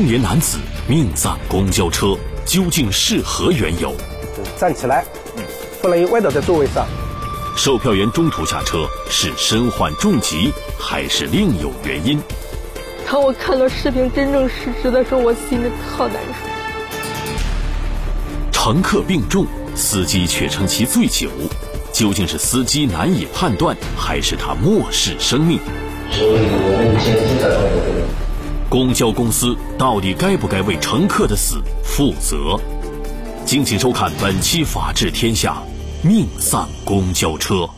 中年男子命丧公交车，究竟是何缘由？站起来，不能歪倒在座位上。售票员中途下车，是身患重疾，还是另有原因？当我看到视频真正事实的时候，我心里特难受。乘客病重，司机却称其醉酒，究竟是司机难以判断，还是他漠视生命？所以我们先记得公交公司到底该不该为乘客的死负责？敬请收看本期《法治天下》，命丧公交车。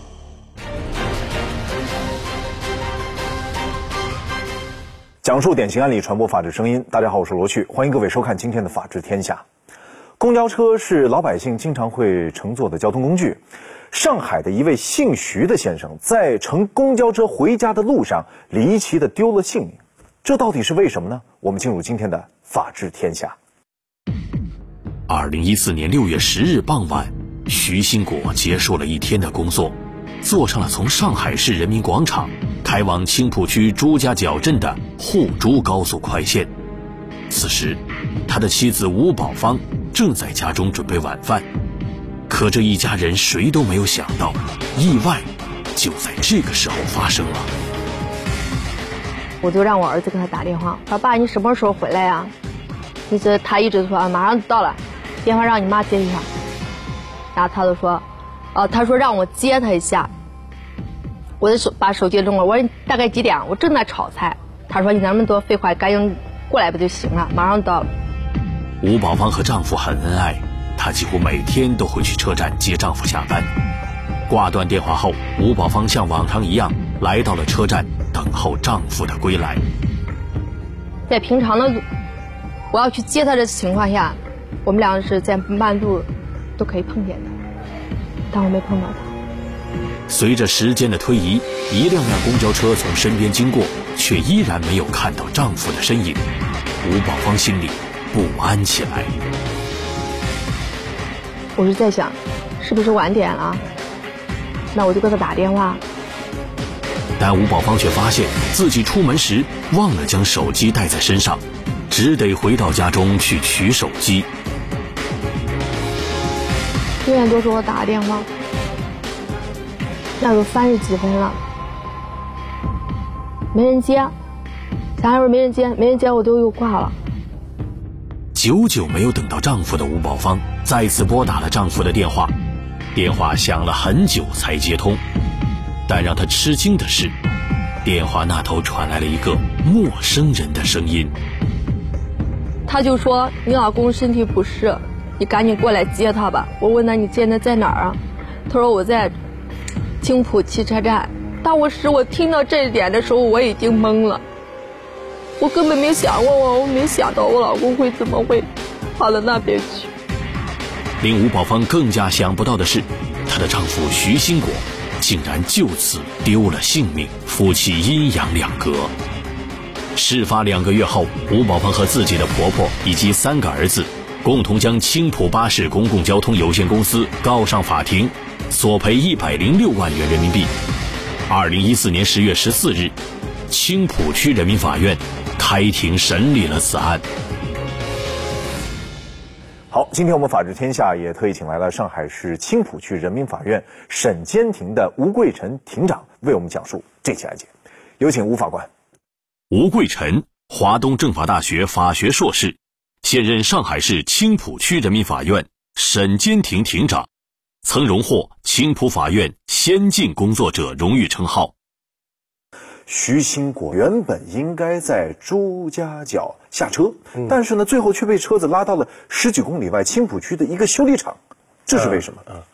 讲述典型案例，传播法治声音。大家好，我是罗旭，欢迎各位收看今天的《法治天下》。公交车是老百姓经常会乘坐的交通工具。上海的一位姓徐的先生在乘公交车回家的路上，离奇的丢了性命。这到底是为什么呢？我们进入今天的《法治天下》。二零一四年六月十日傍晚，徐兴国结束了一天的工作，坐上了从上海市人民广场开往青浦区朱家角镇的沪珠高速快线。此时，他的妻子吴宝芳正在家中准备晚饭。可这一家人谁都没有想到，意外就在这个时候发生了。我就让我儿子给他打电话，说：“爸，你什么时候回来呀？”一直他一直说：“啊，马上就到了。”电话让你妈接一下。然后他就说：“哦，他说让我接他一下。”我的手把手机扔了，我说：“大概几点？”我正在炒菜。他说：“你那么多废话，赶紧过来不就行了？马上到了。”吴宝芳和丈夫很恩爱，她几乎每天都会去车站接丈夫下班。挂断电话后，吴宝芳像往常一样来到了车站。等候丈夫的归来。在平常的我要去接他的情况下，我们两个是在半路都可以碰见的，但我没碰到他。随着时间的推移，一辆辆公交车从身边经过，却依然没有看到丈夫的身影。吴宝芳心里不安起来。我是在想，是不是晚点了？那我就给他打电话。但吴宝芳却发现自己出门时忘了将手机带在身上，只得回到家中去取手机。六点多给我打个电话，那都三十几分了，没人接，想会儿没人接，没人接我就又挂了。久久没有等到丈夫的吴宝芳再次拨打了丈夫的电话，电话响了很久才接通。但让他吃惊的是，电话那头传来了一个陌生人的声音。他就说：“你老公身体不适，你赶紧过来接他吧。”我问他：“你现在在哪儿啊？”他说：“我在青浦汽车站。”当时我听到这一点的时候，我已经懵了。我根本没想过，我我没想到我老公会怎么会跑到那边去。令吴宝芳更加想不到的是，她的丈夫徐兴国。竟然就此丢了性命，夫妻阴阳两隔。事发两个月后，吴宝芳和自己的婆婆以及三个儿子，共同将青浦巴士公共交通有限公司告上法庭，索赔一百零六万元人民币。二零一四年十月十四日，青浦区人民法院开庭审理了此案。好，今天我们法治天下也特意请来了上海市青浦区人民法院审监庭的吴桂臣庭长，为我们讲述这起案件。有请吴法官。吴桂臣，华东政法大学法学硕士，现任上海市青浦区人民法院审监庭庭长，曾荣获青浦法院先进工作者荣誉称号。徐兴国原本应该在朱家角下车，但是呢，最后却被车子拉到了十几公里外青浦区的一个修理厂，这是为什么？啊，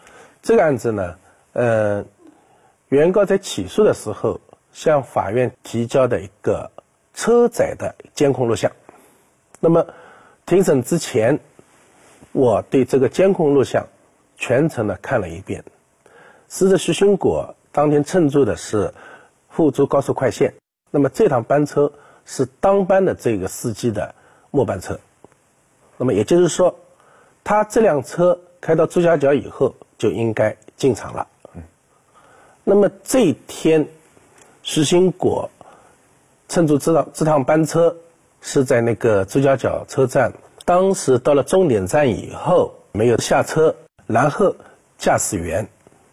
这个案子呢，呃，原告在起诉的时候向法院提交的一个车载的监控录像，那么庭审之前，我对这个监控录像全程的看了一遍，死者徐兴国当天乘坐的是。沪珠高速快线，那么这趟班车是当班的这个司机的末班车，那么也就是说，他这辆车开到朱家角以后就应该进场了。嗯，那么这一天，徐兴国乘坐这趟这趟班车是在那个朱家角车站，当时到了终点站以后没有下车，然后驾驶员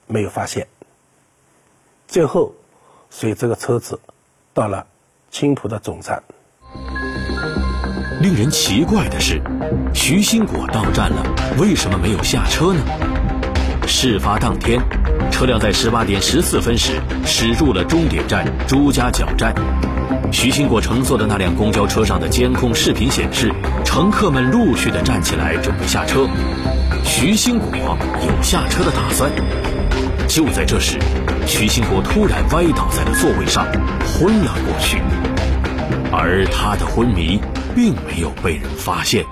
没有发现，最后随这个车子到了青浦的总站。令人奇怪的是，徐新果到站了，为什么没有下车呢？事发当天，车辆在十八点十四分时驶入了终点站朱家角站。徐新果乘坐的那辆公交车上的监控视频显示，乘客们陆续的站起来准备下车，徐新果有下车的打算。就在这时，徐兴国突然歪倒在了座位上，昏了过去，而他的昏迷。并没有被人发现。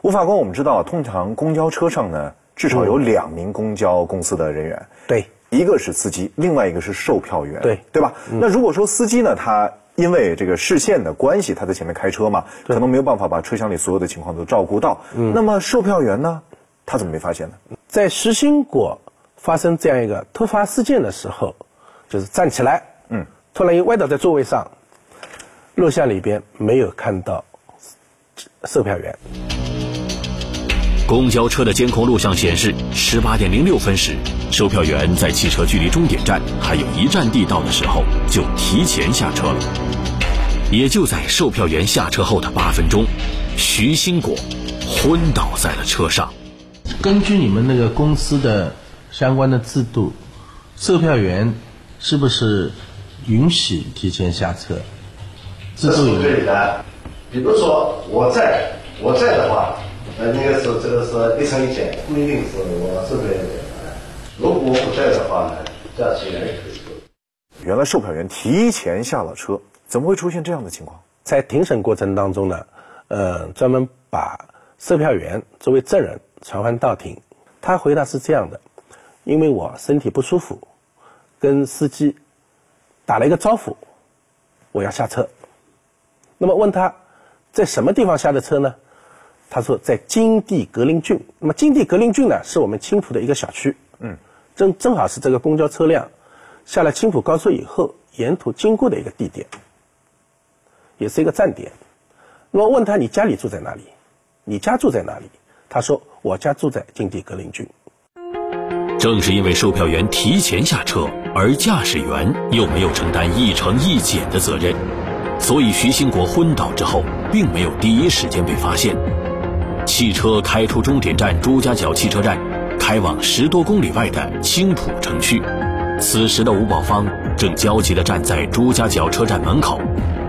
吴法官，我们知道，通常公交车上呢，至少有两名公交公司的人员。对，一个是司机，另外一个是售票员。对，对吧？那如果说司机呢，他因为这个视线的关系，他在前面开车嘛，可能没有办法把车厢里所有的情况都照顾到。嗯。那么售票员呢，他怎么没发现呢？在实心果发生这样一个突发事件的时候，就是站起来，嗯，突然又歪倒在座位上。录像里边没有看到售票员。公交车的监控录像显示，十八点零六分时，售票员在汽车距离终点站还有一站地到的时候就提前下车了。也就在售票员下车后的八分钟，徐新果昏倒在了车上。根据你们那个公司的相关的制度，售票员是不是允许提前下车？这是不可以的。比如说我在，我在的话，呃，那个时候这个是一层一间规定是我售票员如果我不在的话呢，驾驶员也可以走。原来售票员提前下了车，怎么会出现这样的情况？在庭审过程当中呢，呃，专门把售票员作为证人传唤到庭。他回答是这样的：因为我身体不舒服，跟司机打了一个招呼，我要下车。那么问他，在什么地方下的车呢？他说在金地格林郡。那么金地格林郡呢，是我们青浦的一个小区。嗯，正正好是这个公交车辆下了青浦高速以后，沿途经过的一个地点，也是一个站点。那么问他你家里住在哪里？你家住在哪里？他说我家住在金地格林郡。正是因为售票员提前下车，而驾驶员又没有承担一乘一减的责任。所以，徐兴国昏倒之后，并没有第一时间被发现。汽车开出终点站朱家角汽车站，开往十多公里外的青浦城区。此时的吴宝芳正焦急地站在朱家角车站门口，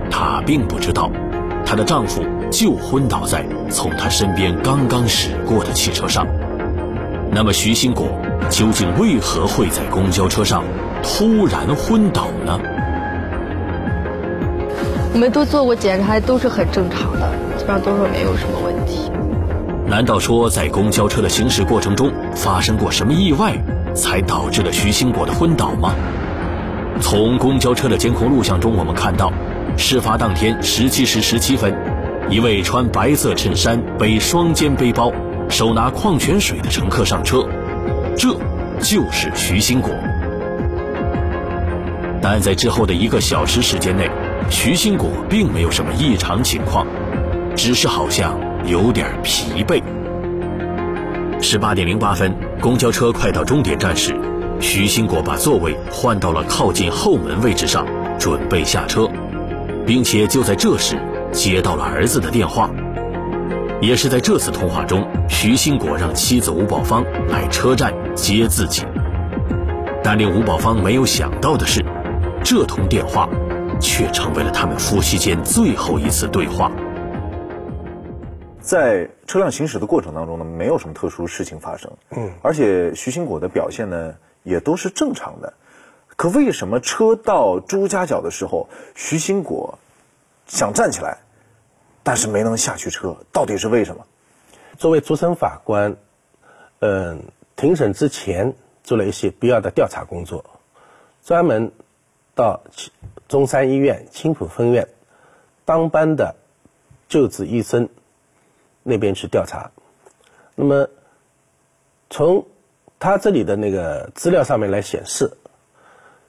她并不知道，她的丈夫就昏倒在从她身边刚刚驶过的汽车上。那么，徐兴国究竟为何会在公交车上突然昏倒呢？我们都做过检查，都是很正常的，基本上都说没有什么问题。难道说在公交车的行驶过程中发生过什么意外，才导致了徐兴国的昏倒吗？从公交车的监控录像中，我们看到，事发当天十七时十七分，一位穿白色衬衫、背双肩背包、手拿矿泉水的乘客上车，这就是徐兴国。但在之后的一个小时时间内，徐新果并没有什么异常情况，只是好像有点疲惫。十八点零八分，公交车快到终点站时，徐新果把座位换到了靠近后门位置上，准备下车，并且就在这时接到了儿子的电话。也是在这次通话中，徐新果让妻子吴宝芳来车站接自己。但令吴宝芳没有想到的是，这通电话。却成为了他们夫妻间最后一次对话。在车辆行驶的过程当中呢，没有什么特殊事情发生，嗯，而且徐新果的表现呢也都是正常的。可为什么车到朱家角的时候，徐新果想站起来，但是没能下去车？到底是为什么？作为主审法官，嗯，庭审之前做了一些必要的调查工作，专门到。中山医院青浦分院当班的救治医生那边去调查，那么从他这里的那个资料上面来显示，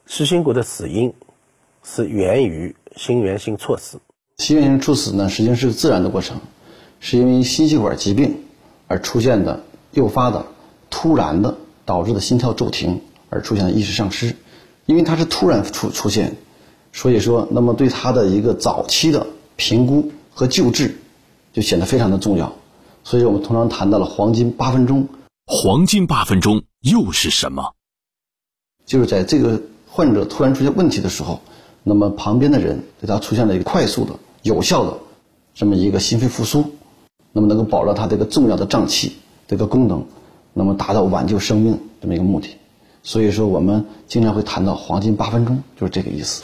徐新国的死因是源于心源性猝死。心源性猝死呢，实际上是自然的过程，是因为心血管疾病而出现的、诱发的、突然的导致的心跳骤停而出现的意识丧失。因为它是突然出出现，所以说，那么对他的一个早期的评估和救治就显得非常的重要。所以我们通常谈到了黄金八分钟。黄金八分钟又是什么？就是在这个患者突然出现问题的时候，那么旁边的人对他出现了一个快速的、有效的这么一个心肺复苏，那么能够保障他这个重要的脏器这个功能，那么达到挽救生命这么一个目的。所以说，我们经常会谈到黄金八分钟，就是这个意思。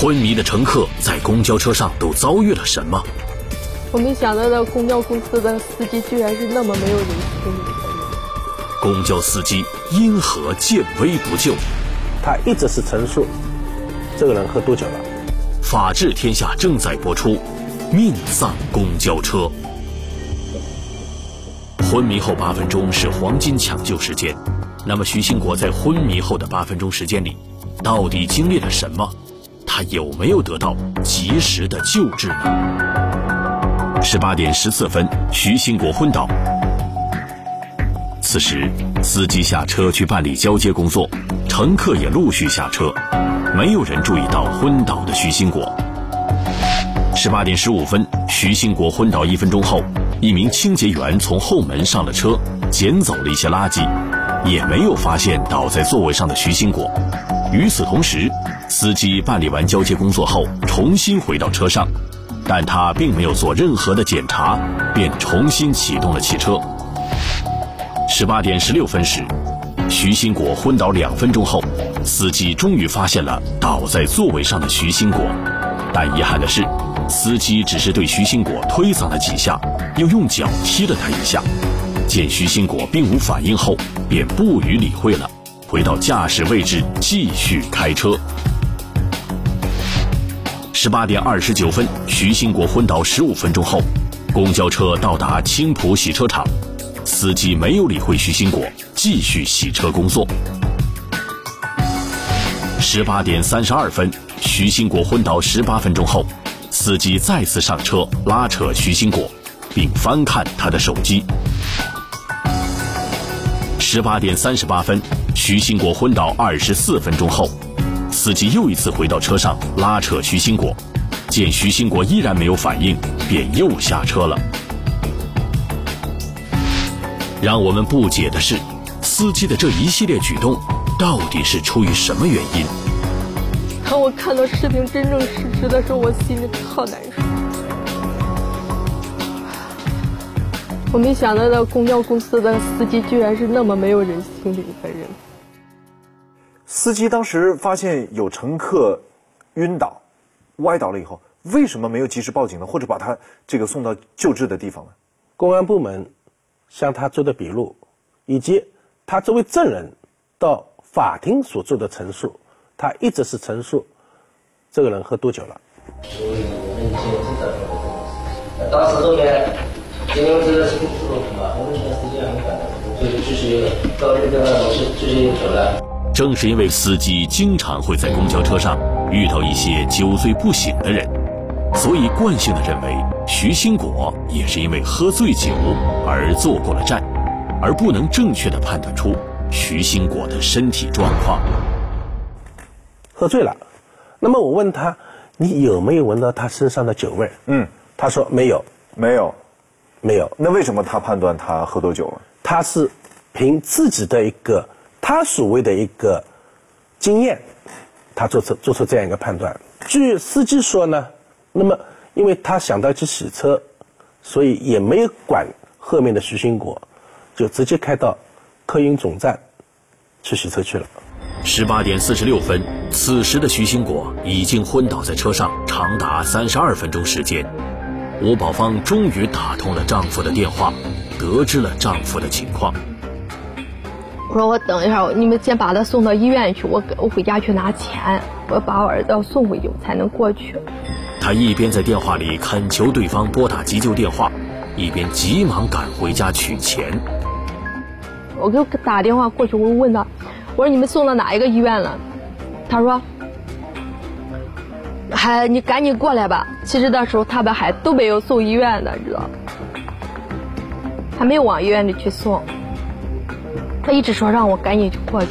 昏迷的乘客在公交车上都遭遇了什么？我没想到的公交公司的司机居然是那么没有人性的人。公交司机因何见危不救？他一直是陈述这个人喝多久了。法治天下正在播出，命丧公交车。昏迷后八分钟是黄金抢救时间。那么，徐兴国在昏迷后的八分钟时间里，到底经历了什么？他有没有得到及时的救治呢？十八点十四分，徐兴国昏倒。此时，司机下车去办理交接工作，乘客也陆续下车，没有人注意到昏倒的徐兴国。十八点十五分，徐兴国昏倒一分钟后，一名清洁员从后门上了车，捡走了一些垃圾。也没有发现倒在座位上的徐新国。与此同时，司机办理完交接工作后，重新回到车上，但他并没有做任何的检查，便重新启动了汽车。十八点十六分时，徐新国昏倒两分钟后，司机终于发现了倒在座位上的徐新国，但遗憾的是，司机只是对徐兴国推搡了几下，又用脚踢了他一下。见徐兴国并无反应后，便不予理会了，回到驾驶位置继续开车。十八点二十九分，徐兴国昏倒十五分钟后，公交车到达青浦洗车场，司机没有理会徐兴国，继续洗车工作。十八点三十二分，徐兴国昏倒十八分钟后，司机再次上车拉扯徐兴国，并翻看他的手机。十八点三十八分，徐兴国昏倒二十四分钟后，司机又一次回到车上拉扯徐兴国，见徐兴国依然没有反应，便又下车了。让我们不解的是，司机的这一系列举动到底是出于什么原因？当我看到视频真正事实的时候，我心里特难受。我没想到的公交公司的司机居然是那么没有人性的一个人。司机当时发现有乘客晕倒、歪倒了以后，为什么没有及时报警呢？或者把他这个送到救治的地方呢？公安部门向他做的笔录，以及他作为证人到法庭所做的陈述，他一直是陈述这个人喝多久了。所以我们已经当时后面。因为这个是不速度嘛，我们时间很赶，所以就是到这个是就是走了。正是因为司机经常会在公交车上遇到一些酒醉不醒的人，所以惯性的认为徐兴国也是因为喝醉酒而坐过了站，而不能正确的判断出徐兴国的身体状况。喝醉了，那么我问他，你有没有闻到他身上的酒味？嗯，他说没有，没有。没有，那为什么他判断他喝多酒了？他是凭自己的一个他所谓的一个经验，他做出做出这样一个判断。据司机说呢，那么因为他想到去洗车，所以也没有管后面的徐兴国，就直接开到客运总站去洗车去了。十八点四十六分，此时的徐兴国已经昏倒在车上长达三十二分钟时间。吴宝芳终于打通了丈夫的电话，得知了丈夫的情况。我说：“我等一下，你们先把他送到医院去，我我回家去拿钱，我把我儿子要送回去，我才能过去。”她一边在电话里恳求对方拨打急救电话，一边急忙赶回家取钱。我给打电话过去，我问他：“我说你们送到哪一个医院了？”他说：“还你赶紧过来吧。其实那时候他们还都没有送医院呢，你知道，还没有往医院里去送。他一直说让我赶紧就过去。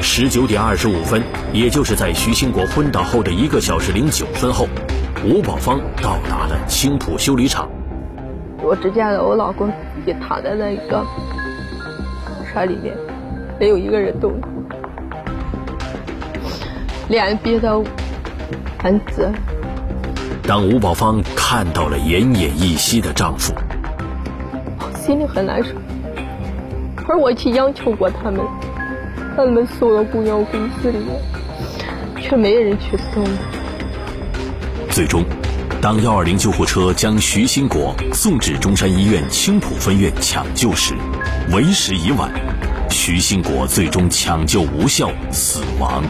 十九点二十五分，也就是在徐兴国昏倒后的一个小时零九分后，吴宝芳到达了青浦修理厂。我只见了我老公自己躺在那个车里面，没有一个人动，脸憋得很紫。当吴宝芳看到了奄奄一息的丈夫，心里很难受。而我去央求过他们，把他们送到公交公司里面，却没人去送。最终，当幺二零救护车将徐兴国送至中山医院青浦分院抢救时，为时已晚，徐兴国最终抢救无效死亡。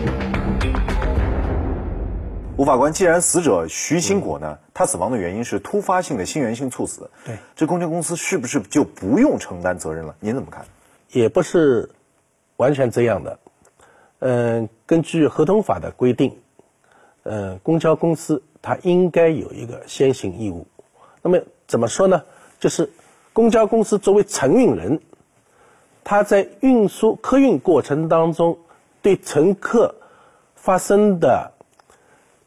吴法官，既然死者徐兴国呢，他死亡的原因是突发性的心源性猝死，对，这公交公司是不是就不用承担责任了？您怎么看？也不是完全这样的。嗯，根据合同法的规定，嗯，公交公司它应该有一个先行义务。那么怎么说呢？就是公交公司作为承运人，他在运输客运过程当中，对乘客发生的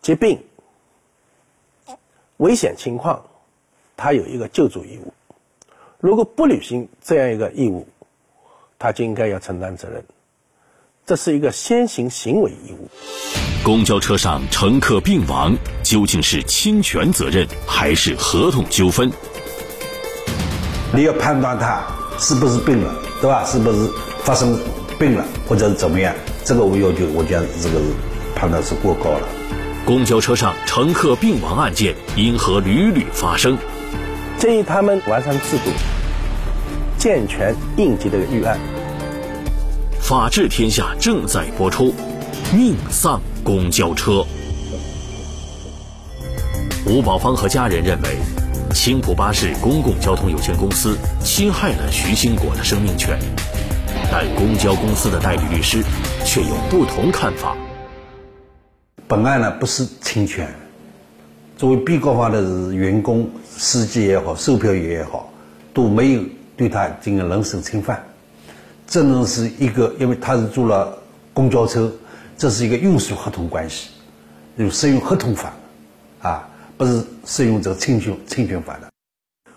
疾病、危险情况，他有一个救助义务。如果不履行这样一个义务，他就应该要承担责任，这是一个先行行为义务。公交车上乘客病亡，究竟是侵权责任还是合同纠纷？你要判断他是不是病了，对吧？是不是发生病了，或者是怎么样？这个我要求，我觉得这个判断是过高了。公交车上乘客病亡案件因何屡屡发生？建议他们完善制度。健全应急的预案。法治天下正在播出，命丧公交车。吴宝芳和家人认为，青浦巴士公共交通有限公司侵害了徐兴国的生命权，但公交公司的代理律师却有不同看法。本案呢不是侵权，作为被告方的是员工、司机也好，售票员也好，都没有。对他进行人身侵犯，这呢是一个，因为他是坐了公交车，这是一个运输合同关系，有适用合同法，啊，不是适用这个侵权侵权法的。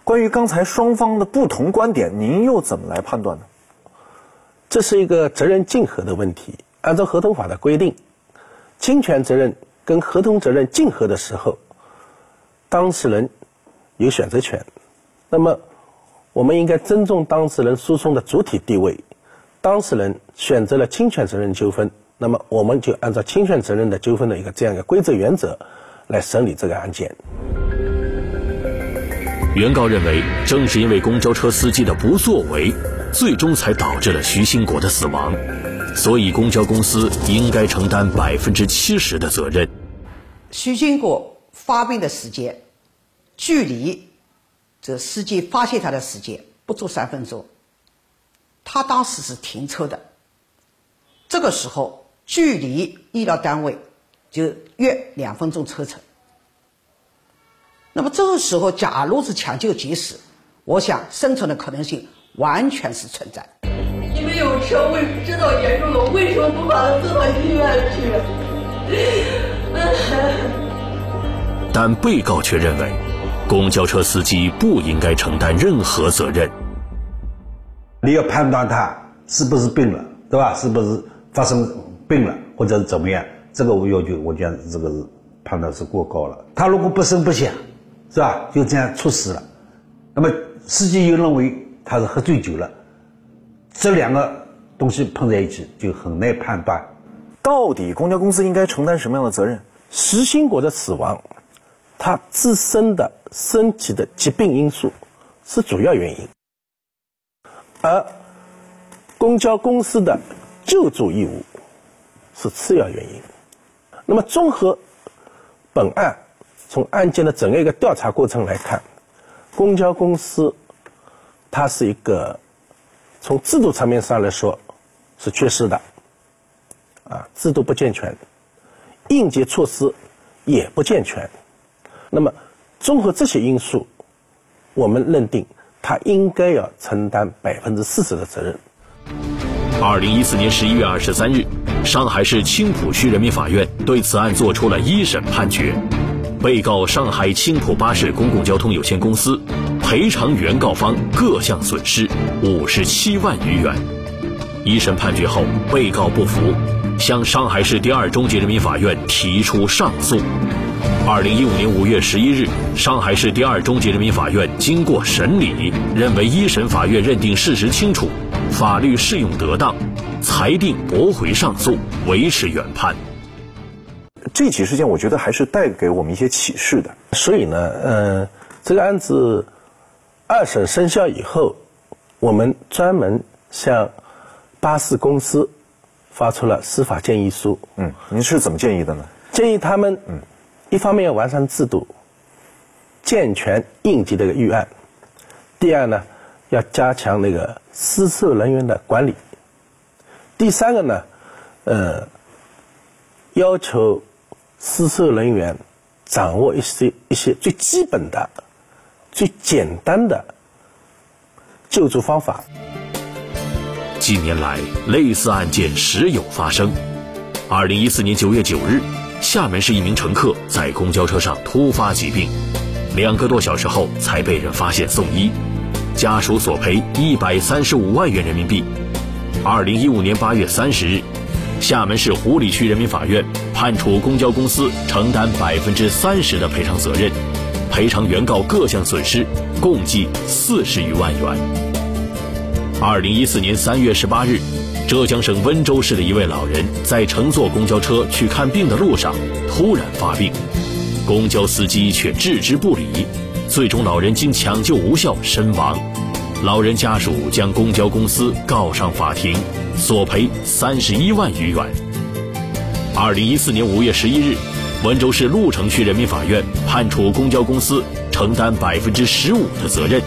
关于刚才双方的不同观点，您又怎么来判断呢？这是一个责任竞合的问题。按照合同法的规定，侵权责任跟合同责任竞合的时候，当事人有选择权。那么。我们应该尊重当事人诉讼的主体地位，当事人选择了侵权责任纠纷，那么我们就按照侵权责任的纠纷的一个这样一个规则原则来审理这个案件。原告认为，正是因为公交车司机的不作为，最终才导致了徐兴国的死亡，所以公交公司应该承担百分之七十的责任。徐兴国发病的时间，距离。这司机发现他的时间不足三分钟，他当时是停车的，这个时候距离医疗单位就约两分钟车程。那么这个时候，假如是抢救及时，我想生存的可能性完全是存在。你们有车，为知道严重了，为什么不把他送到医院去？但被告却认为。公交车司机不应该承担任何责任。你要判断他是不是病了，对吧？是不是发生病了，或者是怎么样？这个我要求，我觉得这个是判断是过高了。他如果不声不响，是吧？就这样猝死了，那么司机又认为他是喝醉酒了，这两个东西碰在一起就很难判断。到底公交公司应该承担什么样的责任？石兴国的死亡。他自身的身体的疾病因素是主要原因，而公交公司的救助义务是次要原因。那么，综合本案从案件的整个一个调查过程来看，公交公司它是一个从制度层面上来说是缺失的，啊，制度不健全，应急措施也不健全。那么，综合这些因素，我们认定他应该要承担百分之四十的责任。二零一四年十一月二十三日，上海市青浦区人民法院对此案作出了一审判决，被告上海青浦巴士公共交通有限公司赔偿原告方各项损失五十七万余元。一审判决后，被告不服，向上海市第二中级人民法院提出上诉。二零一五年五月十一日，上海市第二中级人民法院经过审理，认为一审法院认定事实清楚，法律适用得当，裁定驳回上诉，维持原判。这起事件，我觉得还是带给我们一些启示的。所以呢，呃，这个案子二审生效以后，我们专门向巴士公司发出了司法建议书。嗯，您是怎么建议的呢？建议他们，嗯。一方面要完善制度，健全应急的一个预案；第二呢，要加强那个施售人员的管理；第三个呢，呃，要求施售人员掌握一些一些最基本的、最简单的救助方法。近年来，类似案件时有发生。二零一四年九月九日。厦门市一名乘客在公交车上突发疾病，两个多小时后才被人发现送医，家属索赔一百三十五万元人民币。二零一五年八月三十日，厦门市湖里区人民法院判处公交公司承担百分之三十的赔偿责任，赔偿原告各项损失共计四十余万元。二零一四年三月十八日。浙江省温州市的一位老人在乘坐公交车去看病的路上突然发病，公交司机却置之不理，最终老人经抢救无效身亡。老人家属将公交公司告上法庭，索赔三十一万余元。二零一四年五月十一日，温州市鹿城区人民法院判处公交公司承担百分之十五的责任，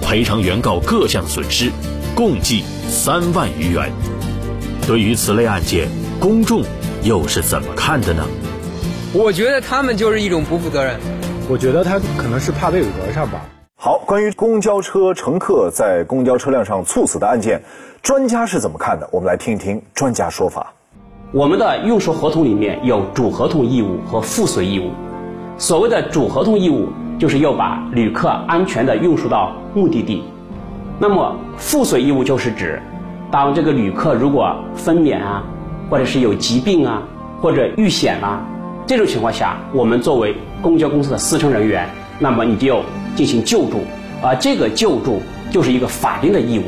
赔偿原告各项损失，共计三万余元。对于此类案件，公众又是怎么看的呢？我觉得他们就是一种不负责任。我觉得他可能是怕被讹上吧。好，关于公交车乘客在公交车辆上猝死的案件，专家是怎么看的？我们来听一听专家说法。我们的运输合同里面有主合同义务和附随义务。所谓的主合同义务，就是要把旅客安全的运输到目的地。那么附随义务就是指。当这个旅客如果分娩啊，或者是有疾病啊，或者遇险啊，这种情况下，我们作为公交公司的司乘人员，那么你就要进行救助，而这个救助就是一个法定的义务，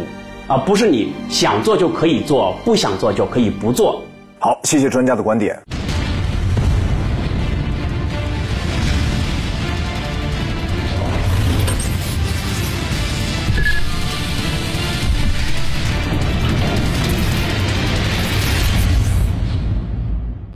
而不是你想做就可以做，不想做就可以不做。好，谢谢专家的观点。